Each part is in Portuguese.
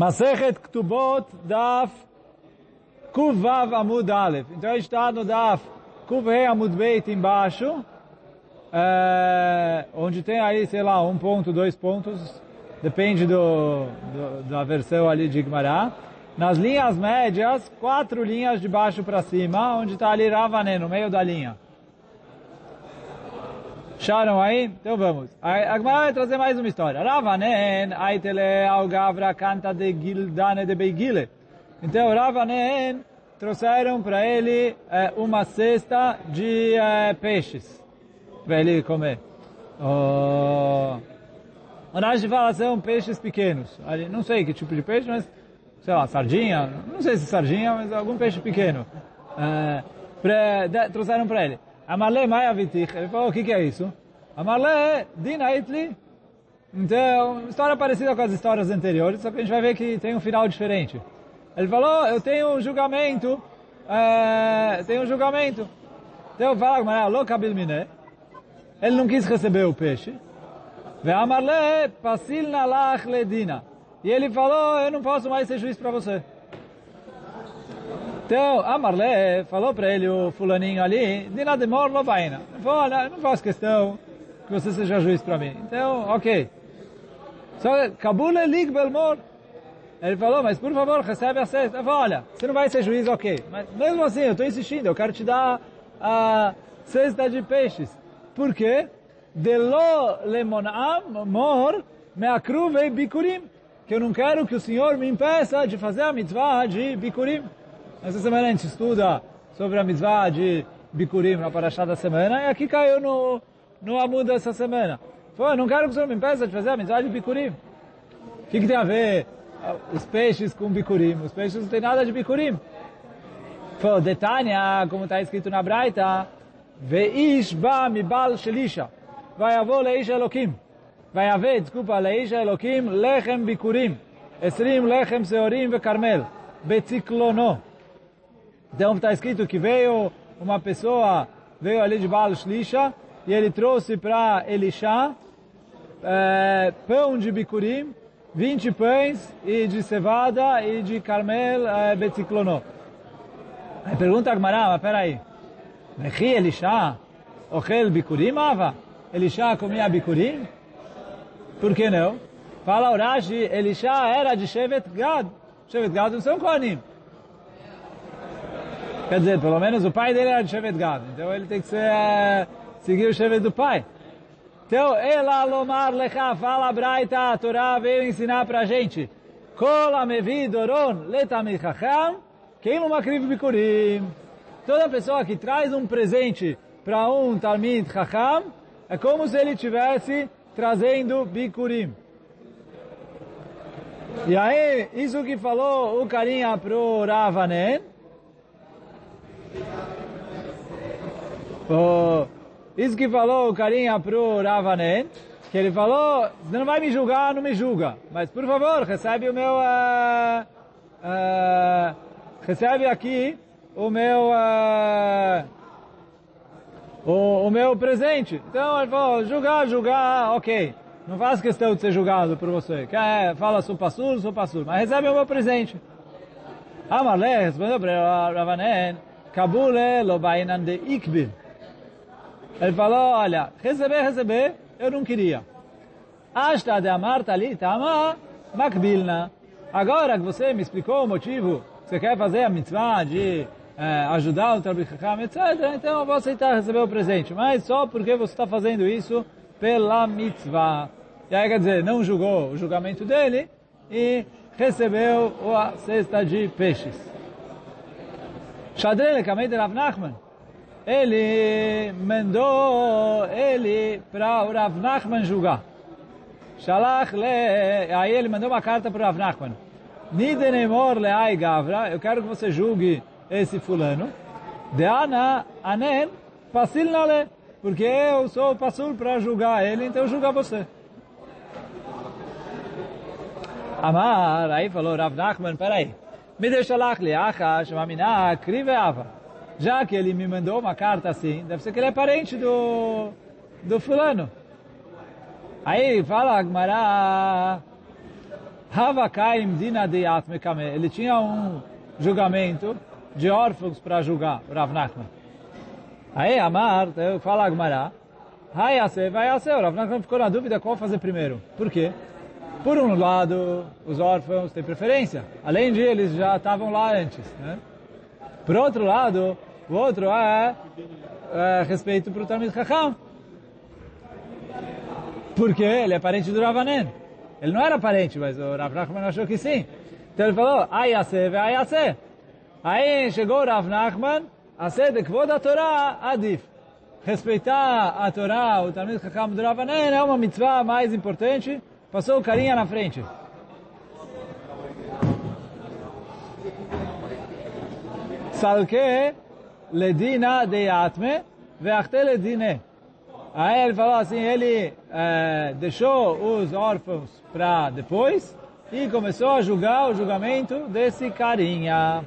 Masechet Ktubot Daf Kuvav Amud Aleph. Então está no Daf Kuvei Amud Beit embaixo, é, onde tem aí, sei lá, um ponto, dois pontos, depende do, do da versão ali de Igmará. Nas linhas médias, quatro linhas de baixo para cima, onde está ali Ravané, no meio da linha. Acharam aí? Então vamos. A Gemara vai trazer mais uma história. Ravanen, Aitele, Algavra, canta de Gildane de Beigile. Então Ravanen trouxeram para ele é, uma cesta de é, peixes para ele comer. Oh, o Rashi fala são peixes pequenos. Não sei que tipo de peixe, mas sei lá, sardinha, não sei se sardinha, mas algum peixe pequeno. É, pra, de, trouxeram para ele. Amalé Maia Vitich. Ele falou, o que, que é isso? Amalé Dina Itli. Então, história parecida com as histórias anteriores, só que a gente vai ver que tem um final diferente. Ele falou, eu tenho um julgamento, é, tenho um julgamento. Então, fala, Amalé, louca. Ele não quis receber o peixe. Amalé Pasil Nalach Ledina. E ele falou, eu não posso mais ser juiz para você. Então, a Marlé falou para ele, o fulaninho ali, de nada demora, não vai Ele falou, olha, não faço questão que você seja juiz para mim. Então, ok. Só Kabul é lig belmor. Ele falou, mas por favor, recebe a cesta. Ele falou, olha, você não vai ser juiz, ok. Mas mesmo assim, eu estou insistindo, eu quero te dar a cesta de peixes. Por quê? Delo lemonam mor meakruvei bikurim. Que eu não quero que o Senhor me impeça de fazer a mitzvah de bikurim. Essa semana a gente estuda sobre a mitzvah de Bikurim na Parashá da semana, e aqui caiu no, no Amud dessa semana. Falou, não quero que o senhor me impeça de fazer a mitzvah de Bikurim. O que, que tem a ver os peixes com Bikurim? Os peixes não tem nada de Bikurim. Falou, Detania, como está escrito na Braita, Veish ba mibal shelisha, vai avô leish Elokim. Vai haver, desculpa, leish Elokim, lechem Bikurim. Esrim lechem seorim ve Carmel. Betziklono. Então está escrito que veio uma pessoa, veio ali de Baal Shlisha, e ele trouxe para Elisha é, pão de bicurim, 20 pães, e de cevada, e de carmel é, betziclonó. Aí pergunta a Gmará, mas peraí, Mechi Elisha, ochel bicurim, ava? Elisha comia bicurim? Por que não? Fala Urashi, Elisha era de Shevet Gad. Shevet Gad não são Kohanim. Quer dizer, pelo menos o pai dele era de Shevet Gad. Então ele tem que ser, uh, seguir o Shevet do pai. Então, ela lomar lecha, fala Braita, a Torá veio ensinar pra gente. Kol amevi doron letami chacham, keilo makriv bikurim. Toda pessoa que traz um presente para um Talmid Chacham, é como se ele tivesse trazendo bikurim. E aí, isso que falou o carinha pro Ravanen, Oh, isso que falou o carinha pro Ravanen, que ele falou, você não vai me julgar, não me julga, mas por favor, recebe o meu, uh, uh, recebe aqui o meu, uh, o, o, meu presente. Então ele falou, julgar, julgar, ok. Não faz questão de ser julgado por você. Quer, fala, sou passur, sou passur, mas recebe o meu presente. Amalé respondeu para Ravanen, Kabule lo bainan de ikbil. Ele falou, olha, receber, receber, eu não queria. Ashta de amarta ali, tama, makbilna. Agora que você me explicou o motivo, você quer fazer a mitzvah de eh, ajudar o Talmud Chacham, etc., então eu vou aceitar receber o presente. Mas só porque você está fazendo isso pela mitzvah. E aí, quer dizer, não julgou o julgamento dele e recebeu a cesta de peixes. Shadrele, Kamei de Rav Nachman ele mandou ele para o Rav Nachman julgar. Shalach le... Aí ele mandou uma carta para o Rav Nachman. Nidenemor leai gavra, eu quero que você julgue esse fulano. De ana anen pasil le, porque eu sou passul para julgar ele, então julga você. Amar, aí falou Rav Nachman, peraí. Me deixa lá, acha, mamina, krive ava já que ele me mandou uma carta assim, deve ser que ele é parente do, do fulano. Aí fala Agmará, Havakaim Dina. Ele tinha um julgamento de órfãos para julgar, Rav Nachman. Aí Amar, fala Agmará, Hayase, vai. O Rav Nachman ficou na dúvida qual fazer primeiro. Por quê? Por um lado, os órfãos têm preferência. Além de eles já estavam lá antes. Né? Por outro lado, o outro é, é respeito para o Talmud Chacham. Porque ele é parente do Ravanen. Ele não era parente, mas o Rav Nachman achou que sim. Então ele falou, Ayase Ayase. Aí chegou o Rav Nachman, Ase de Kvod a Torá Adif. Respeitar a Torá, o Talmud Chacham do Ravanen é uma mitzvah mais importante. Passou o carinha na frente. Salke ledina de atme veachte ledine. Aí ele falou assim, ele é, deixou os órfãos para depois e começou a julgar o julgamento desse carinha.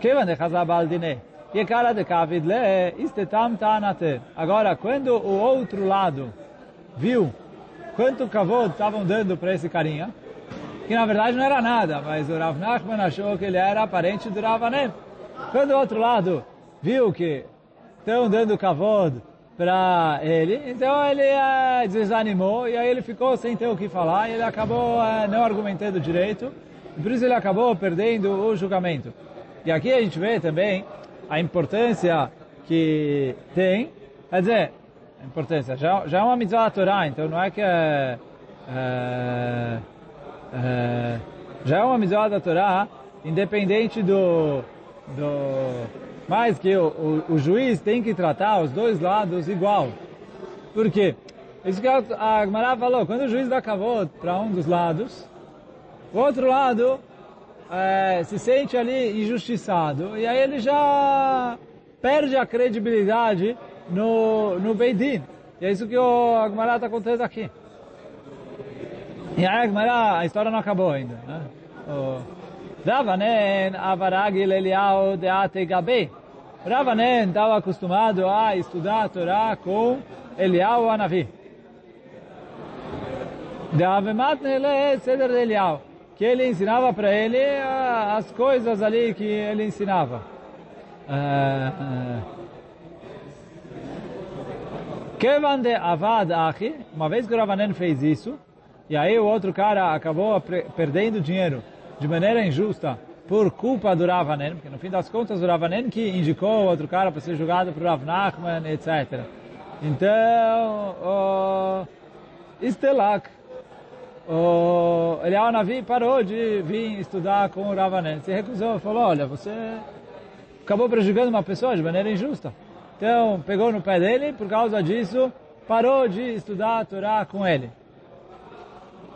Kevan de Chazabal Dine. E cara de Kavid le istetam tanate. Agora, quando o outro lado viu quanto kavod estavam dando para esse carinha, que na verdade não era nada, mas o Rav Nachman achou que ele era parente do Ravanem. Quando o outro lado viu que estão dando kavod para ele. Então ele é, desanimou e aí ele ficou sem ter o que falar e ele acabou é, não argumentando direito. E por isso ele acabou perdendo o julgamento. E aqui a gente vê também a importância que tem. Quer dizer, a importância, já, já é uma mitzvah da Torá, então não é que é, é, é já é uma mitzvah da Torá, independente do, do mas que o, o, o, juiz tem que tratar os dois lados igual. Por quê? Isso que a Agmará falou, quando o juiz dá para um dos lados, o outro lado é, se sente ali injustiçado, e aí ele já perde a credibilidade no, no Beidin. E é isso que o Agmará está contando aqui. E a Agmará, a história não acabou ainda. Né? O, Ravanen avaragil Eliyahu deate gabe. Ravanen estava acostumado a estudar a Torá com Eliyahu Anavi. Que ele ensinava para ele as coisas ali que ele ensinava. Kevan de Avad Achi, uma vez que o Ravanen fez isso, e aí o outro cara acabou perdendo dinheiro de maneira injusta por culpa do Ravanen, porque no fim das contas o Ravanen que indicou outro cara para ser julgado por Rav Nachman, etc. Então, o Istelak, o Eliyahu Navi parou de vir estudar com o Ravanen, se recusou, falou, olha, você acabou prejudicando uma pessoa de maneira injusta. Então, pegou no pé dele, por causa disso, parou de estudar a Torá com ele.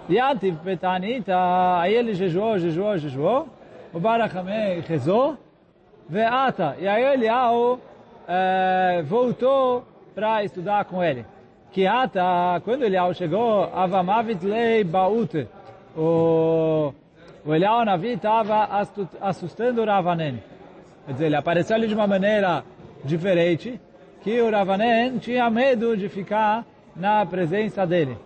Yativ Petanita, aí ele jejuou, jejuou, jejuou, o Barachamei rezou, Veata, e aí Eliyahu é, voltou para estudar com ele. Que ata, quando Eliyahu chegou, Avamavit lei baute, o, o Eliyahu Navi estava assustando o Ravanen. Quer dizer, ele apareceu ali de uma maneira diferente, que o Ravanen tinha medo de ficar na presença dele.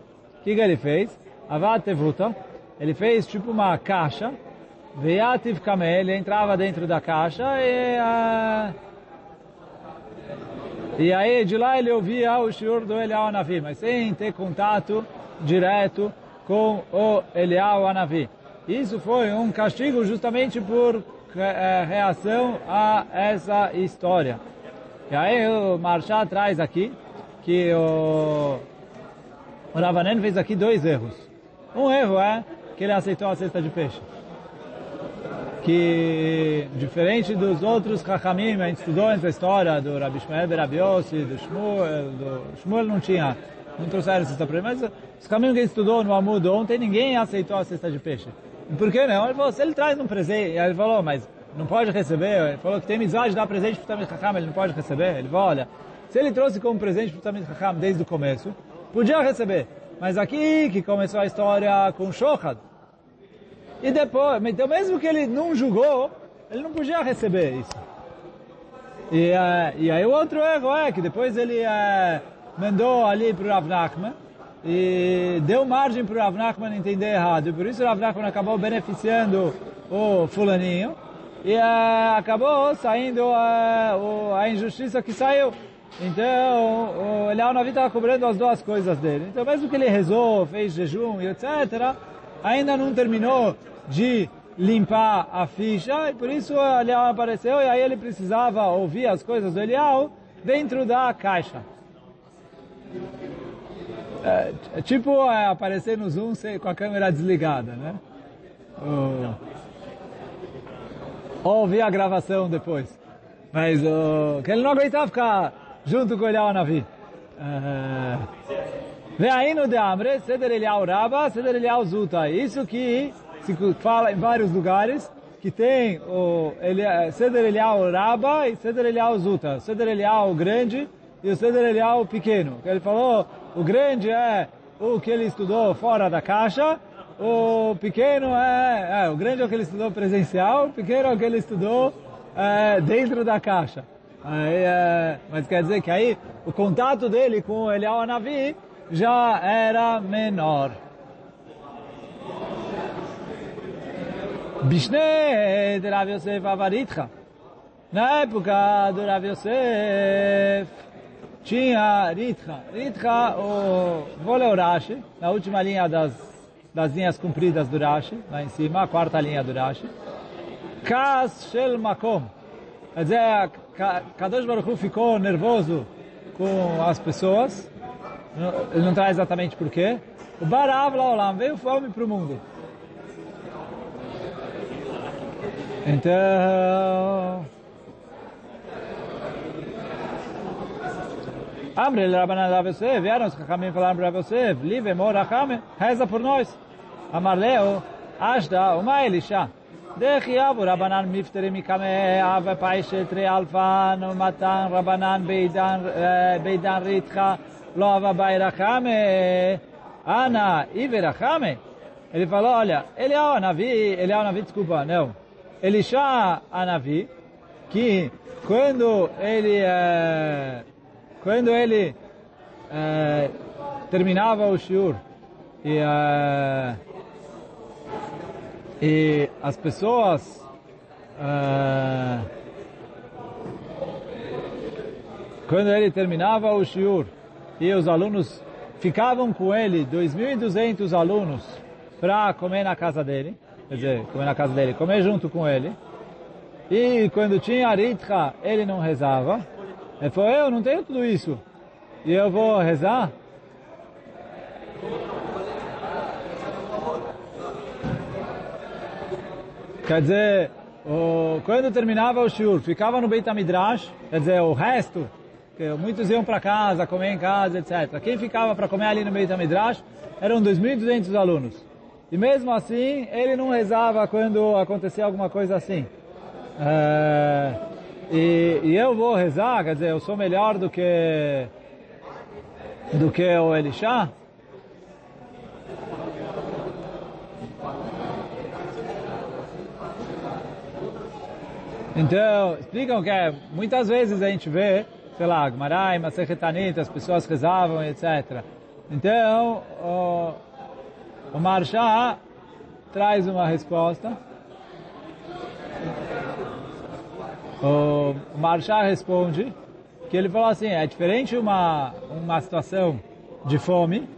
O que, que ele fez? Avatevruta, ele fez tipo uma caixa, Veyativ Kamel, entrava dentro da caixa e, uh, e aí de lá ele ouvia o shiur do Eliyahu Anavi, mas sem ter contato direto com o Eliyahu Anavi. Isso foi um castigo justamente por é, reação a essa história. E aí o Marchá traz aqui que o, o Ravanen fez aqui dois erros. Um erro é que ele aceitou a cesta de peixe. Que, diferente dos outros Chachamim, a gente estudou essa história do Rabi Shmuel Berabiossi, do Shmuel, do Shmuel não tinha, não trouxeram a cesta para ele, mas os caminhos que ele estudou no Amud ontem, ninguém aceitou a cesta de peixe. Por que não? Ele falou, se ele traz um presente, ele falou, mas não pode receber, ele falou que tem amizade de dar presente para o Tamid Chacham, ele não pode receber. Ele falou, olha, se ele trouxe como presente para o Tamid Chacham desde o começo, podia receber. Mas aqui que começou a história com Shochad. E depois, então mesmo que ele não julgou, ele não podia receber isso. E, uh, e aí o outro erro é que depois ele uh, mandou ali para o Rav Nachman, e deu margem para o Rav Nachman entender errado. Por isso o Rav Nachman acabou beneficiando o fulaninho e uh, acabou saindo uh, a injustiça que saiu. Então, o Eliyahu Navi estava cobrando as duas coisas dele. Então, mesmo que ele rezou, fez jejum e etc., ainda não terminou de limpar a ficha, e por isso o Eliyahu apareceu, e aí ele precisava ouvir as coisas do Eliyahu dentro da caixa. É, é tipo é, aparecer no Zoom com a câmera desligada, né? Ou, ou ouvir a gravação depois. Mas uh, que ele não aguentava ficar junto com o Eliyahu Navi. Ve'ainu de Amre, Seder Eliyahu Rabba, Seder Eliyahu Zuta. Isso que se fala em vários lugares, que tem o Seder Eliyahu Rabba e Seder Eliyahu Zuta. Seder Eliyahu grande e o Seder Eliyahu pequeno. Ele falou, o grande é o que ele estudou fora da caixa, o pequeno é, é o grande é o que ele estudou presencial, o pequeno é o que ele estudou é, dentro da caixa. Aí, é, mas quer dizer que aí o contato dele com o Eliyahu Navi já era menor. Bishne de Rav Yosef Avaritcha. Na época do Rav Yosef tinha Ritcha. Ritcha, o, vou ler o Rashi, na última linha das, das linhas compridas do Rashi, lá em cima, a quarta linha do Rashi. Kas Shel Makom. Quer dizer, Kadosh Baruch Hu ficou nervoso com as pessoas. Ele não traz exatamente porquê. O Barav Laolam veio fome para o mundo. Então... Amre ele Rabanan Rav Yosef, vieram os Chachamim falaram para Rav Yosef, Live Mor Rachame, reza por nós. Amarleo, Ashda, Uma Elisha. דחייב רבנן מפטרי מקמא ופיישל תרי אלפן ומתן רבנן בידן ריתחה Lova Bairachame, Ana Iverachame. Ele falou, olha, ele é o Anavi, ele é o Anavi, desculpa, não. Ele já Anavi, que quando ele, é, quando ele é, terminava o shiur e, é, e as pessoas quando ele terminava o shiur e os alunos ficavam com ele 2.200 alunos para comer na casa dele, quer dizer, comer na casa dele, comer junto com ele. E quando tinha aritcha, ele não rezava. Ele falou, eu não tenho tudo isso. E eu vou rezar? Quer dizer, quando terminava o shiur, ficava no Beit HaMidrash, quer dizer, o resto, muitos iam para casa, comer em casa, etc. Quem ficava para comer ali no Beit HaMidrash eram 2.200 alunos. E mesmo assim, ele não rezava quando acontecia alguma coisa assim. É, e, e, eu vou rezar, quer dizer, eu sou melhor do que do que o Elisha, Então, explicam que é, muitas vezes a gente vê, sei lá, Gmarai, Masechetanit, as pessoas rezavam, etc. Então, o, o traz uma resposta. O, o responde que ele falou assim, é diferente uma, uma situação de fome,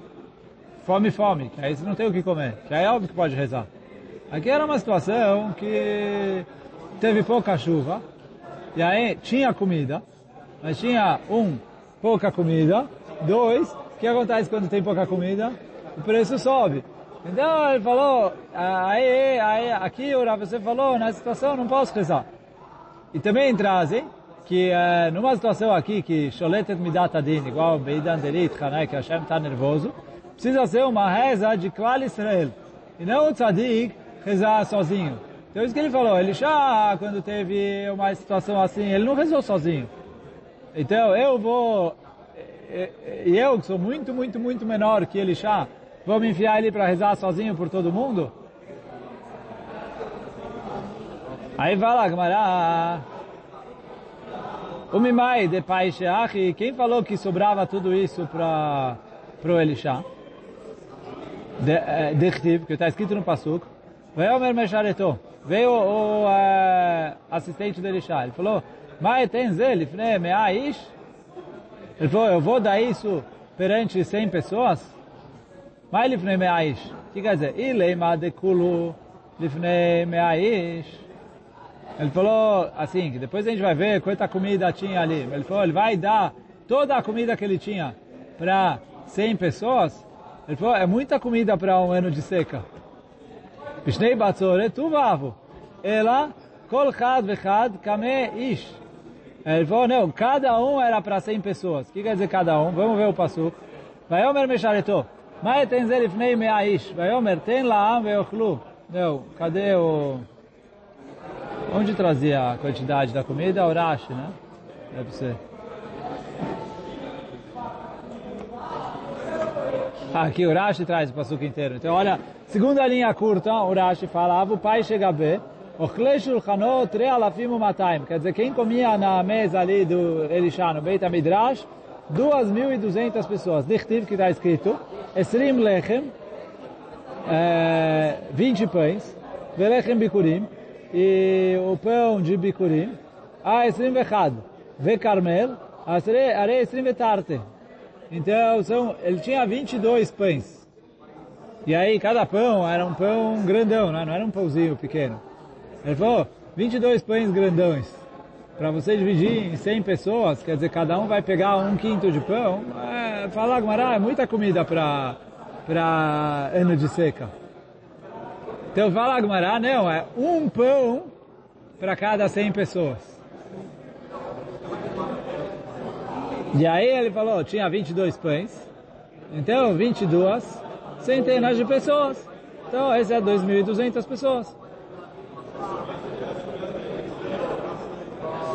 fome, fome, que aí você não tem o que comer, que aí é óbvio que pode rezar. Aqui era uma situação que teve pouca chuva, e aí tinha comida, mas tinha, um, pouca comida, dois, o que acontece quando tem pouca comida? O preço sobe. Então ele falou, aí, aí aqui o Rav falou, nessa situação não posso rezar. E também trazem que é, numa situação aqui que Sholetet Midat Adin, igual Beidan Derit, né, que Hashem está nervoso, precisa ser uma reza de Klal Israel. E não o Tzadik rezar sozinho. Então isso que ele falou, ele já quando teve uma situação assim, ele não rezou sozinho. Então eu vou, e eu que sou muito, muito, muito menor que ele já, vou me enfiar ele para rezar sozinho por todo mundo? Aí vai lá, Gamara. O Mimai de Pai Sheachi, quem falou que sobrava tudo isso para o Elisha? de, uh, Dechtiv, que está escrito no Pasuk, veio o, o uh, assistente do Elisha, ele falou, Mas tem Zé, Lifne Meaish? Ele falou, eu vou dar isso perante 100 pessoas? Mas Lifne Meaish? O que quer dizer? Ileima de Kulu Lifne Meaish? Ele falou assim, que depois a gente vai ver quanta comida tinha ali. Ele falou, ele vai dar toda a comida que ele tinha para 100 pessoas. Ele falou, é muita comida para um ano de seca. Pishnei batzore tuvavu. Ela, kol chad vechad kame ish. Ele falou, não, cada um era para 100 pessoas. O que quer dizer cada um? Vamos ver o passo. Vayomer meshareto. Mai ten zelifnei mea ish. Vayomer ten laam veochlu. Não, cadê o... Onde trazia a quantidade da comida? O Rashi, né? Deve ser. Aqui o Rashi traz o passuco inteiro. Então, olha, segunda linha curta, o Rashi falava, o pai chega a ver, Quer dizer, quem comia na mesa ali do Elisha, no Beit HaMidrash, 2.200 pessoas. Dichtiv, que está escrito, Esrim Lechem, 20 pães, Velechem Bikurim, e o pão de Bikurim, a Esrim Vechad, Ve Carmel, Are Esrim Vetarte. Então, são, ele tinha 22 pães. E aí, cada pão era um pão grandão, né? não era um pãozinho pequeno. Ele falou, 22 pães grandões. Para você dividir em 100 pessoas, quer dizer, cada um vai pegar um quinto de pão. É, falar, é muita comida para ano de seca. Então fala Gumará, não, é um pão para cada 100 pessoas. E aí ele falou, tinha 22 pães, então 22 centenas de pessoas. Então esse é 2.200 pessoas.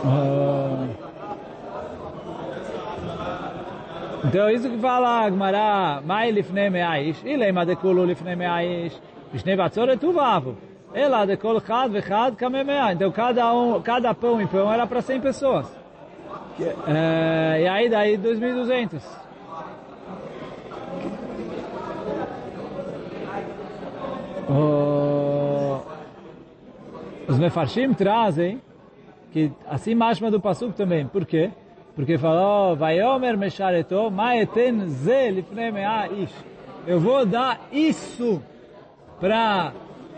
Ah. Então isso que fala Agmará, Mai lifnei me'aish, ilema de kulu lifnei me'aish, vishnei batzoret uvavu. Ela de kol chad vechad kamemea. Então cada, um, cada pão e pão era para 100 pessoas. Uh, e aí daí 2.200. Oh, os mefarshim trazem que assim mashma do pasuk também. Por quê? Porque falou, Vayomer meshareto, maeten ze lifnei ish. Eu vou dar isso para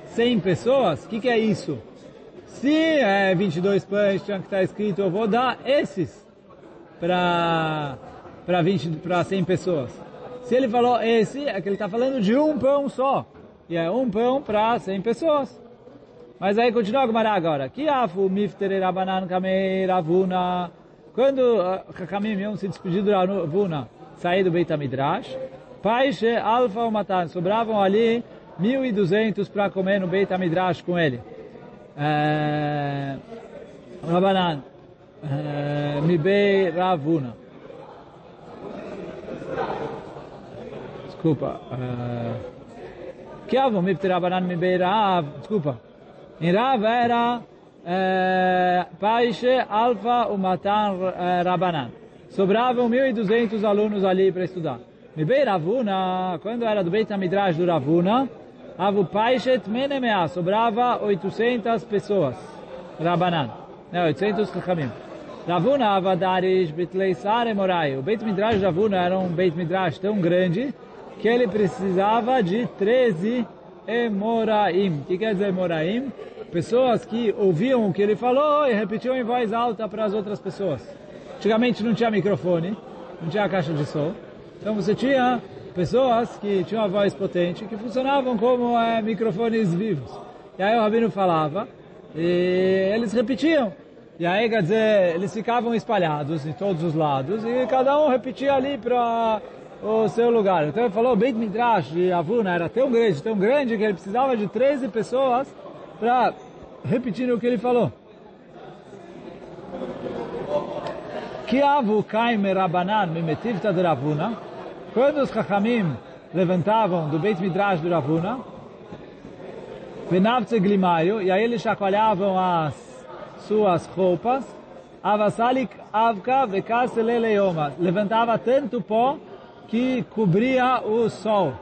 100 pessoas. O que, que é isso? Se é 22 pães, tinha que estar escrito, eu vou dar esses para para 20 para 100 pessoas. Se ele falou esse, é que ele está falando de um pão só. E é um pão para 100 pessoas. Mas aí continua a Gemara agora. Kiafu miftere rabanan kamei ravuna. Quando Hakamim iam se despedir do Ravuna, sair do Beit HaMidrash, Paixe, Alfa ou Matan, sobravam ali 1.200 para comer no Beit HaMidrash com ele. É, Rabanan. Mibei Ravuna. Desculpa. Que avô me Rabanan Mibei Rav. Desculpa. Em Rav era Paixe, Alfa, o Matan Rabanan. Sobravam 1.200 alunos ali para estudar. Mibei Ravuna, quando era do Beit HaMidrash do Ravuna, Avu Paishet Menemea, sobrava 800 pessoas. Rabanan. Não, 800 Chachamim. Ravuna Avadarish Bitlei Sare Morai. O Beit Midrash de Ravuna era um Beit Midrash tão grande que ele precisava de 13 Emoraim. O que quer dizer Emoraim? Pessoas que ouviam o que ele falou e repetiam em voz alta para as outras pessoas. Antigamente não tinha microfone, não tinha caixa de som. Então você tinha pessoas que tinham uma voz potente, que funcionavam como é, microfones vivos. E aí o Rabino falava, e eles repetiam. E aí, quer dizer, eles ficavam espalhados em todos os lados e cada um repetia ali para o seu lugar. Então ele falou, Beit Midrash de Avuna era tão grande, tão grande que ele precisava de 13 pessoas para repetir o que ele falou. Kiavu Kaimer Rabanan Mimetivta de Ravuna. Quando os Chachamim levantavam do Beit Midrash de Ravuna, Venavtze Glimayo, e aí eles chacoalhavam as suas roupas, avasalik avka Levantava tanto pó que cobria o sol.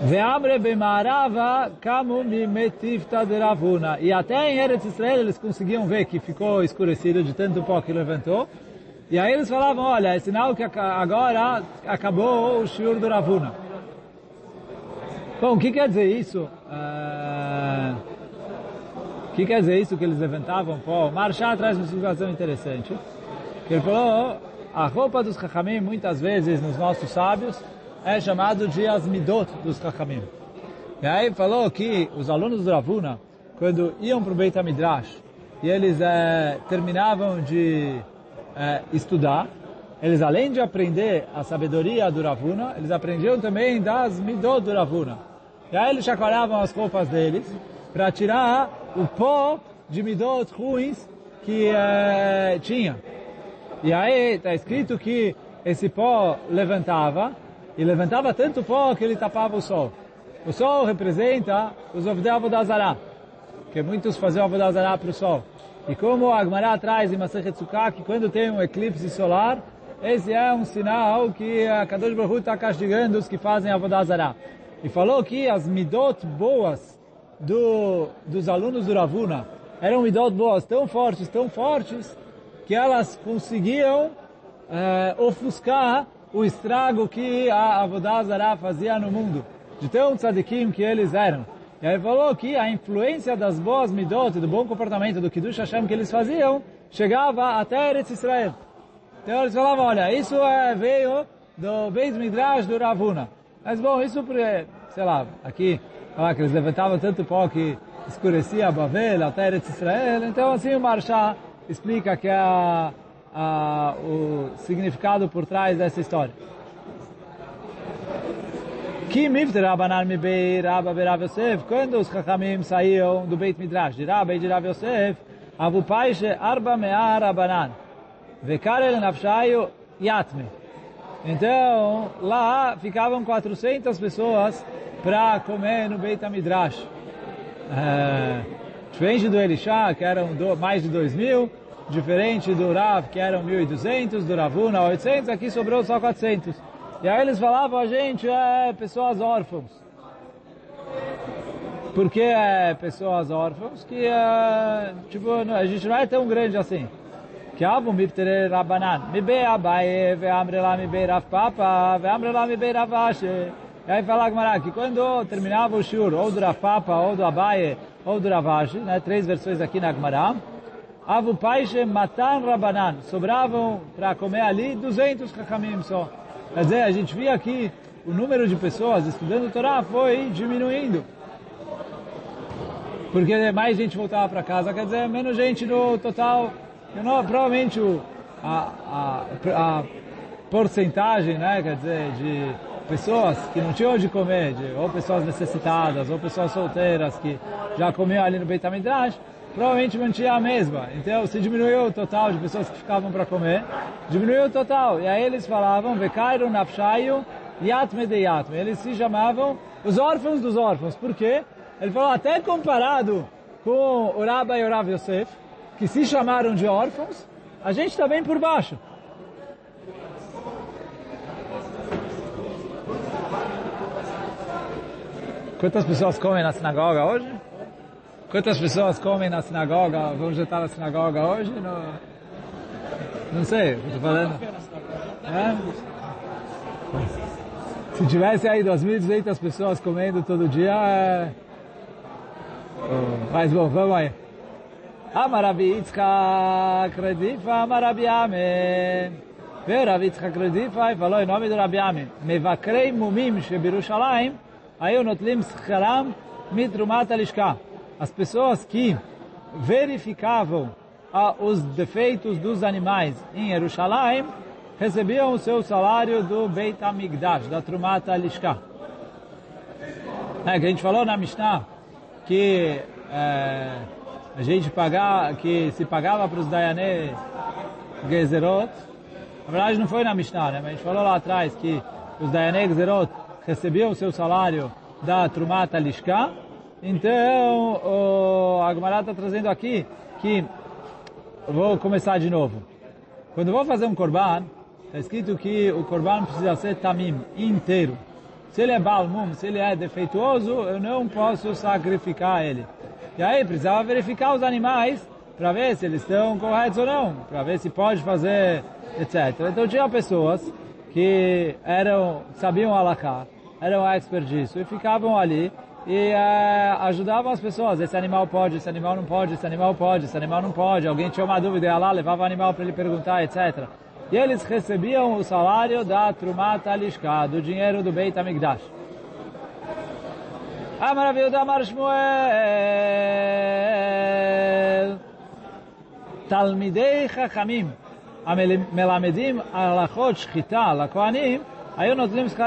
Ve'amre b'ma'arava kamu mimetifta de Ravuna. E até em Eretz Israel eles conseguiam ver que ficou escurecido de tanto pó que levantou. E aí eles falavam, olha, é sinal que agora acabou o shiur do Ravuna. Bom, o que quer dizer isso? Uh, o que quer dizer isso que eles levantavam pó? Marchar traz uma explicação interessante. Ele falou, a roupa dos Chachamim, muitas vezes, nos nossos sábios, é chamado de Asmidot dos Chachamim. E aí falou que os alunos do Ravuna, quando iam para o Beit HaMidrash, e eles é, terminavam de é, estudar, eles além de aprender a sabedoria do Ravuna, eles aprendiam também das Midot do Ravuna. E aí eles chacoalhavam as roupas deles para tirar o pó de Midot ruins que é, tinha. E aí está escrito que esse pó levantava, e levantava tanto pó que ele tapava o sol. O sol representa os Ovdei Avodazará, que muitos faziam Avodazará para o sol. E como a Agmará traz em Masechet que quando tem um eclipse solar, esse é um sinal que a Kadosh Baruch está castigando os que fazem Avodazará. E falou que as midot boas do, dos alunos do Ravuna eram midot boas, tão fortes, tão fortes, que elas conseguiam é, ofuscar o estrago que a Avodazara fazia no mundo, de tão tzadikim que eles eram. E aí falou que a influência das boas midot, do bom comportamento, do Kiddush Hashem que eles faziam, chegava até Eretz Israel. Então eles falavam, olha, isso é, veio do Beis Midrash do Ravuna. Mas bom, isso, sei lá, aqui, falar que eles levantavam tanto pó que escurecia a Bavel até Eretz Israel. Então assim o Marchá explica que a, a, o significado por trás dessa história. Quando os Chachamim saíam do Beit Midrash, de Rabba e de Rav Yosef, arba Rabanan, yatme. Então, lá ficavam 400 pessoas para comer no Beit Midrash. É, Diferente do Elisha, que eram do, mais de 2 mil, diferente do Rav, que eram 1.200, do Ravuna 800, aqui sobrou só 400. E aí eles falavam, a gente é pessoas órfãos. Por que é pessoas órfãos? Que, é, tipo, a gente não é tão grande assim. Que abu miptere rabanan, mibe abaye, ve'amre lá mibe Rav Papa, ve'amre lá mibe Rav Ashe. E aí fala Gmará que quando terminava o shur, ou do Rav Papa, ou do Abaye, ou do Ravashi, né, três versões aqui na Gemara. Avu Paishe Matan Rabanan. Sobravam para comer ali 200 kachamim só. Quer dizer, a gente via aqui o número de pessoas estudando Torá foi diminuindo. Porque mais gente voltava para casa, quer dizer, menos gente no total. Não, provavelmente o, a, a, a porcentagem, né, quer dizer, de pessoas que não tinham onde comer, de, ou pessoas necessitadas, ou pessoas solteiras que já comiam ali no Beit HaMidrash, provavelmente mantinha a mesma. Então, se diminuiu o total de pessoas que ficavam para comer, diminuiu o total. E aí eles falavam, Vekairu Nafshayu Yatme de Yatme. Eles se chamavam os órfãos dos órfãos. Por quê? Ele falou, até comparado com o Rabba e o Rav Yosef, que se chamaram de órfãos, a gente está bem por baixo. Quantas pessoas comem na sinagoga hoje? Quantas pessoas comem na sinagoga, vão jantar na sinagoga hoje? Não, Não sei, estou falando. É? Se tivesse aí 2.200 pessoas comendo todo dia, é... mas bom, vamos aí. Amarabi kredifa Redifa Amarabi Amen. Veio Rabi e falou em nome do Rabiamen. Mevakrei Mumim Shebirushalayim Aí o Notlim Scharam Mitrumat Alishka. As pessoas que verificavam ah, os defeitos dos animais em Jerusalém recebiam o seu salário do Beit Amigdash, da Trumata Lishka. É, que a gente falou na Mishnah que é, a gente pagava, que se pagava para os Dayané Gezerot, na verdade não foi na Mishnah, né? mas a gente falou lá atrás que os Dayané Gezerot recebiam o seu salário da Trumata Lishka. Então, o Agmará está trazendo aqui que, vou começar de novo. Quando vou fazer um korban, está escrito que o korban precisa ser tamim, inteiro. Se ele é balmum, se ele é defeituoso, eu não posso sacrificar ele. E aí precisava verificar os animais para ver se eles estão corretos ou não, para ver se pode fazer, etc. Então tinha pessoas que eram, sabiam alacar, eram experts disso e ficavam ali e uh, ajudavam as pessoas. Esse animal pode, esse animal não pode, esse animal pode, esse animal não pode. Alguém tinha uma dúvida, ia lá, levava o animal para ele perguntar, etc. E eles recebiam o salário da Trumat Alishka, do dinheiro do Beit HaMikdash. Amar Aviuda Amar Shmuel Talmidei Chachamim המלמדים הלכות שחיטה לכהנים, Aí nós lemos que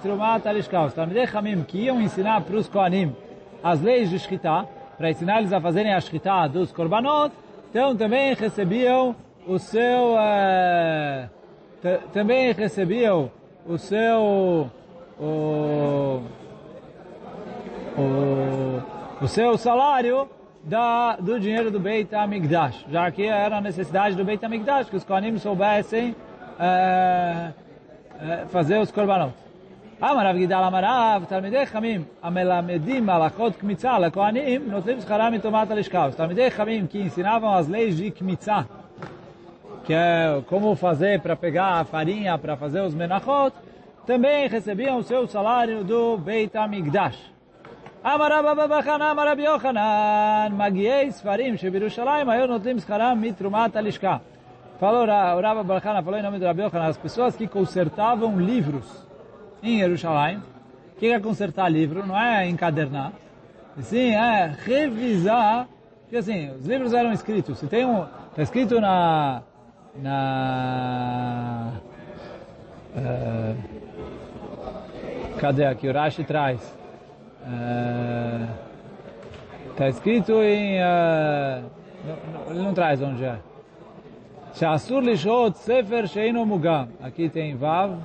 Trumat Alishkal. Os Talmidei que iam ensinar para os Koanim as leis de Shkita, para ensinar eles a fazerem a Shkita dos Korbanot, então também recebiam o seu... Eh, também recebiam o seu... O, o, o seu salário da, do dinheiro do Beit Amigdash, já que era a necessidade do Beit Amigdash, que os Koanim soubessem... Eh, eh, fazer os korbanot. Amarav Gidal Amarav, Talmidei Chamim, Amelamedim Alachot Kmitza, Lekoanim, Notim Sharam e Tomat Alishkav. Os Talmidei Chamim, que ensinavam as leis de Kmitza, que é como fazer para pegar a farinha, para fazer os menachot, também recebiam o seu salário do Beit Amigdash. Amarav Ababachanam, Amarav Yochanan, Magiei Sfarim, Shebirushalayim, Ayon Notim Sharam e Tomat Alishkav. Falou, Urava Barcana, falou em nome do Rabi Yochanan, as pessoas que consertavam livros em Jerusalém, o que é consertar livro? Não é encadernar, sim é revisar, porque assim, os livros eram escritos, se tem um, está escrito na, na, uh, cadê aqui, o Rashi traz, está uh, escrito em, uh, não, não, ele não traz onde é, Shasur lishot sefer sheino mugam. Aqui tem Vav.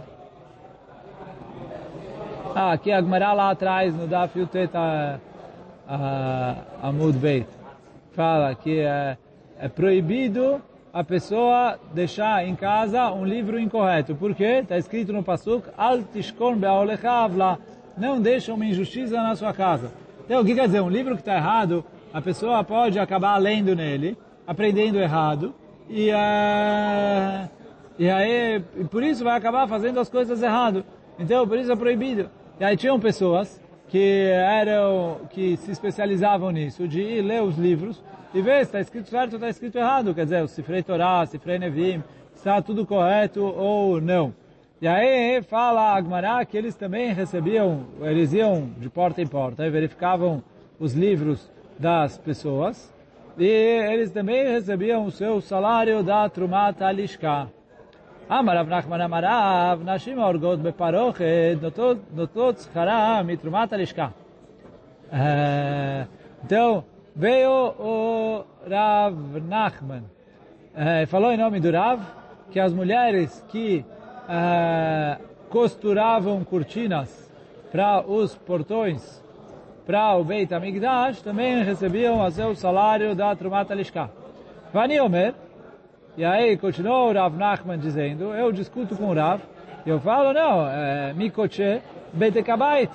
Ah, aqui a Gemara lá atrás, no Daf Yutet Amud Beit. Fala que é, é proibido a pessoa deixar em casa um livro incorreto. Por quê? Está escrito no Pasuk, Al tishkon não deixa uma injustiça na sua casa. Então, o que quer dizer? Um livro que está errado, a pessoa pode acabar lendo nele, aprendendo errado, e, uh, e aí, e por isso vai acabar fazendo as coisas errado. Então, por isso é proibido. E aí tinham pessoas que eram, que se especializavam nisso, de ir ler os livros e ver se está escrito certo ou está escrito errado. Quer dizer, o Sifrei Torah, Sifrei Nevim, está tudo correto ou não. E aí fala Agmará que eles também recebiam, eles iam de porta em porta e verificavam os livros das pessoas e eles também recebiam o seu salário da Trumata Alishka. Amarav Nachman Amarav, Nashim Orgot Beparochet, Notot Zchara Mitrumat Alishka. Eh, então, veio o Rav Nachman. Eh, falou em nome do Rav que as mulheres que eh, costuravam cortinas para os portões para o Beit HaMikdash, também recebiam o seu salário da Trumat Alishka. Vani Omer, e aí continuou o Rav Nachman dizendo, eu discuto com o Rav, eu falo, não, é, Mikoche Betekabait,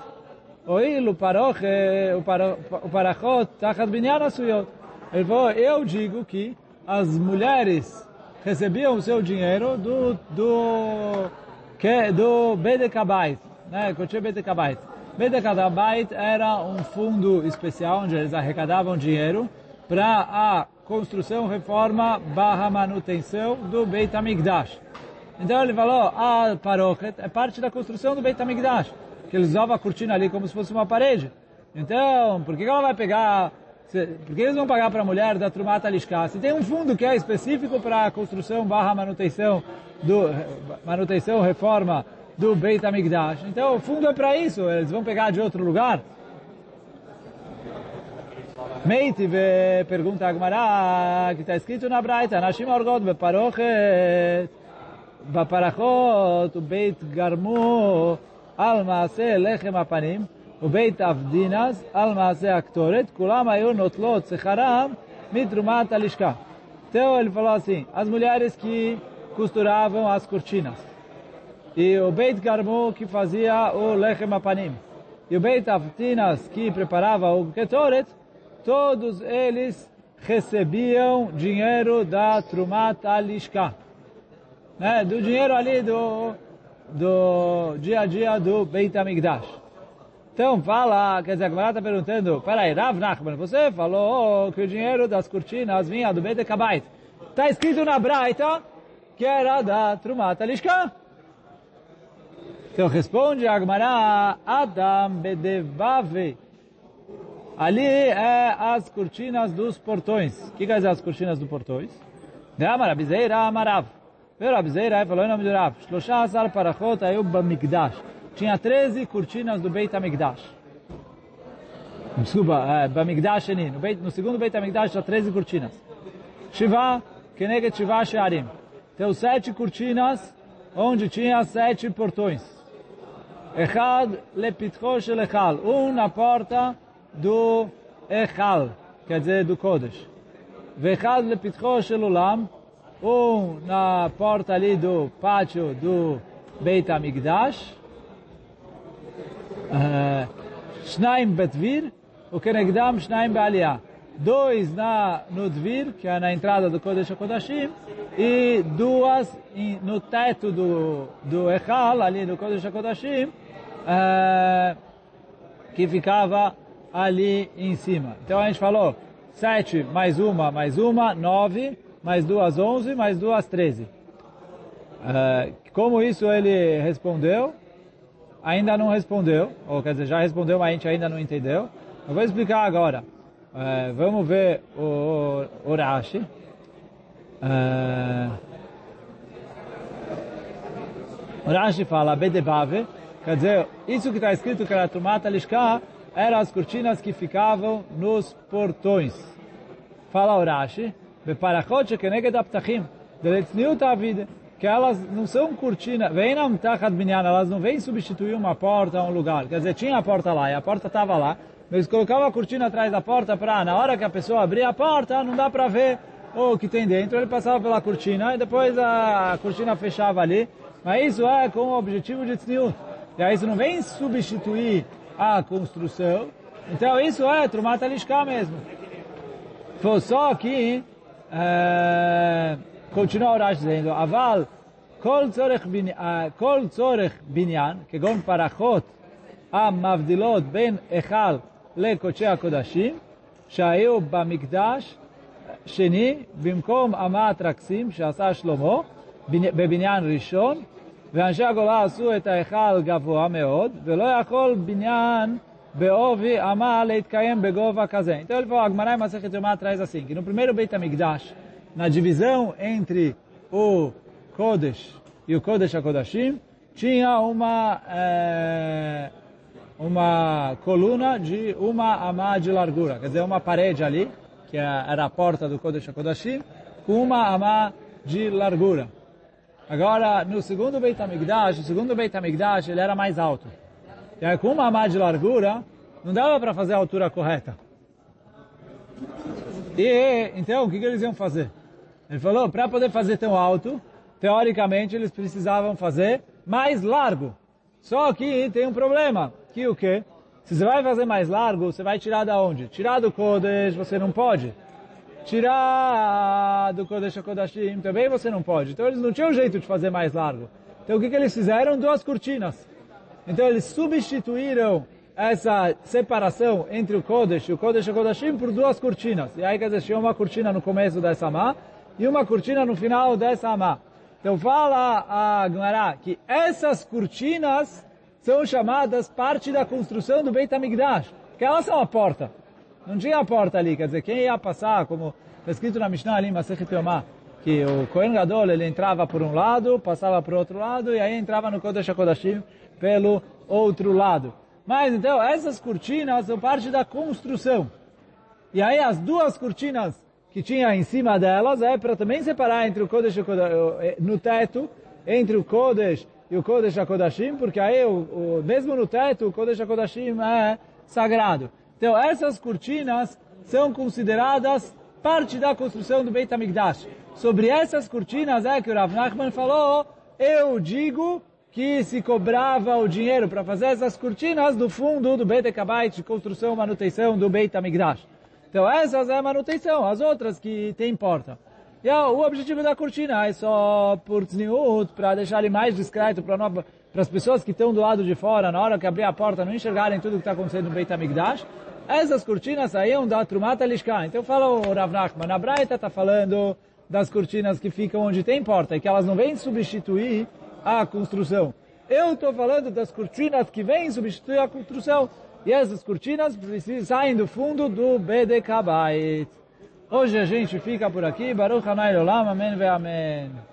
Oil, o paroche, o parachot, tachat binyan asuyot. Ele falou, eu digo que as mulheres recebiam o seu dinheiro do do que do Bedekabait, né? Koche Bedekabait. Bedekabait era um fundo especial onde eles arrecadavam dinheiro para a construção, reforma, barra manutenção do Beit HaMikdash. Então ele falou, a paróquia é parte da construção do Beit HaMikdash, que eles usavam a cortina ali como se fosse uma parede. Então, por que ela vai pegar por que eles vão pagar para a mulher da Trumata Lishka? Se tem um fundo que é específico para a construção barra manutenção, do, manutenção, reforma do Beit HaMikdash, então o fundo é para isso, eles vão pegar de outro lugar? Meitive, pergunta a Gemara, que está escrito na Braita, Nashim Orgot Beparochet, Baparachot, Beit Garmu, Al Maase Lechem Apanim, ובית אבדינס על מעשה הקטורת, כולם היו נוטלות שכרם מתרומת הלשכה. Então ele falou assim, as mulheres que costuravam as cortinas. e o Beit Garmu que fazia o Lechem Apanim. E o Beit Aftinas que preparava o Ketoret, todos eles recebiam dinheiro da Trumat Alishka. Né? Do dinheiro ali do, do dia a dia do Beit Amigdash. Então fala, quer dizer, a Gemara está perguntando, peraí, Rav Nachman, você falou que o dinheiro das cortinas vinha do Beit Kabait. Está escrito na Braita que era da Trumata Lishka. Então responde a Gemara, Adam Bedevave. Ali é as cortinas dos portões. O que quer dizer as cortinas dos portões? De Amarabizeira Amarav. Verabizeira falou em nome de Rav. Shloshah Asar Parachot Ayub Bamikdash tinha 13 cortinas do Beit HaMikdash. Desculpa, é, Bamikdash no, Beit, no segundo Beit HaMikdash tinha 13 cortinas. Shiva, Keneget Shiva Shearim. Então, sete cortinas, onde tinha sete portões. Echad lepitcho shel Echal. Um na porta do Echal, quer dizer, do Kodesh. Vechad lepitcho shel Lulam. Um na porta ali do pátio do Beit HaMikdash. Eh, Shnaim betvir. O Kenegdam Shnaim Balia. Dois na, Nudvir, que é na entrada do Kodesh HaKodashim, e duas no teto do, do Echal, ali do Kodesh HaKodashim, uh, que ficava ali em cima. Então a gente falou, sete mais uma, mais uma, nove, mais duas, onze, mais duas, treze. Uh, como isso ele respondeu? ainda não respondeu, ou quer dizer, já respondeu, mas a gente ainda não entendeu. Eu vou explicar agora. É, vamos ver o, o Rashi. É, o Rashi fala, Bedebave, quer dizer, isso que está escrito que era Tumata Lishka, eram as cortinas que ficavam nos portões. Fala o Rashi, Beparachot Keneged Aptachim, Deletzniut Avide que elas não são cortinas, vem na Binyan, elas não vêm substituir uma porta, um lugar. Quer dizer, tinha a porta lá e a porta estava lá, eles colocavam a cortina atrás da porta para, na hora que a pessoa abria a porta, não dá para ver o que tem dentro. Ele passava pela cortina e depois a cortina fechava ali. Mas isso é com o objetivo de tzniut. E aí isso não vem substituir a construção. Então isso é Trumat Alishka mesmo. Foi só que... É, continua o Rashi dizendo, Aval, כל צורך, כל צורך בניין, כגון פרחות המבדילות בין היכל לקודשי הקודשים, שהיו במקדש שני, במקום אמת רקסים שעשה שלמה, בבניין ראשון, ואנשי הגולה עשו את ההיכל גבוה מאוד, ולא יכול בניין בעובי אמה להתקיים בגובה כזה. Então ele falou, a Agmará em Masechet Yomá traz assim, que no primeiro Beit HaMikdash, na divisão entre o Kodesh e o Kodesh HaKodashim, tinha uma, é, uma coluna de uma amá de largura, quer dizer, uma parede ali, que era a porta do Kodesh HaKodashim, com uma amá de largura. Agora, no segundo Beit HaMikdash, o segundo Beit HaMikdash, ele era mais alto. E aí, com uma amá de largura, não dava para fazer a altura correta. E, então, o que, que eles iam fazer? Ele falou, para poder fazer tão alto, teoricamente eles precisavam fazer mais largo. Só que tem um problema, que o quê? Se você vai fazer mais largo, você vai tirar da onde? Tirar do Kodesh, você não pode. Tirar do Kodesh Kodashim, também você não pode. Então eles não tinham jeito de fazer mais largo. Então o que, que eles fizeram? Duas cortinas. Então eles substituíram essa separação entre o Kodesh e o Kodesh Kodashim por duas cortinas. E aí, quer dizer, tinha uma cortina no começo dessa má e uma cortina no final dessa amá. Então fala a Gemara que essas cortinas são chamadas parte da construção do Beit HaMikdash, que elas são a porta. Não tinha a porta ali, quer dizer, quem ia passar, como está escrito na Mishnah ali, Masechet Yomah, que o Kohen Gadol, ele entrava por um lado, passava por outro lado, e aí entrava no Kodesh HaKodashim pelo outro lado. Mas então, essas cortinas são parte da construção. E aí as duas cortinas que tinha em cima delas é para também separar entre o Kodesh o Kodesh, eh, no teto, entre o Kodesh e o Kodesh HaKodashim, porque aí, o, o, mesmo no teto, o Kodesh HaKodashim é sagrado. Então, essas cortinas são consideradas parte da construção do Beit HaMikdash. Sobre essas cortinas é que o Rav Nachman falou, eu digo que se cobrava o dinheiro para fazer essas cortinas do fundo do Beit HaBait, de construção e manutenção do Beit HaMikdash. Então essas é a manutenção, as outras que tem importa. E o objetivo da cortina é só por tzniut, para deixar ele mais discreto para as pessoas que estão do lado de fora, na hora que abrir a porta, não enxergarem tudo que está acontecendo no Beit HaMikdash. Essas cortinas saíam da Trumata Lishka. Então fala o Rav Nachman, a Braita está falando das cortinas que ficam onde tem porta e que elas não vêm substituir a construção. Eu estou falando das cortinas que vêm substituir a construção. E essas cortinas saem do fundo do BDK Bait. Hoje a gente fica por aqui. Baruch Hanai Olam. Amém ve Amém.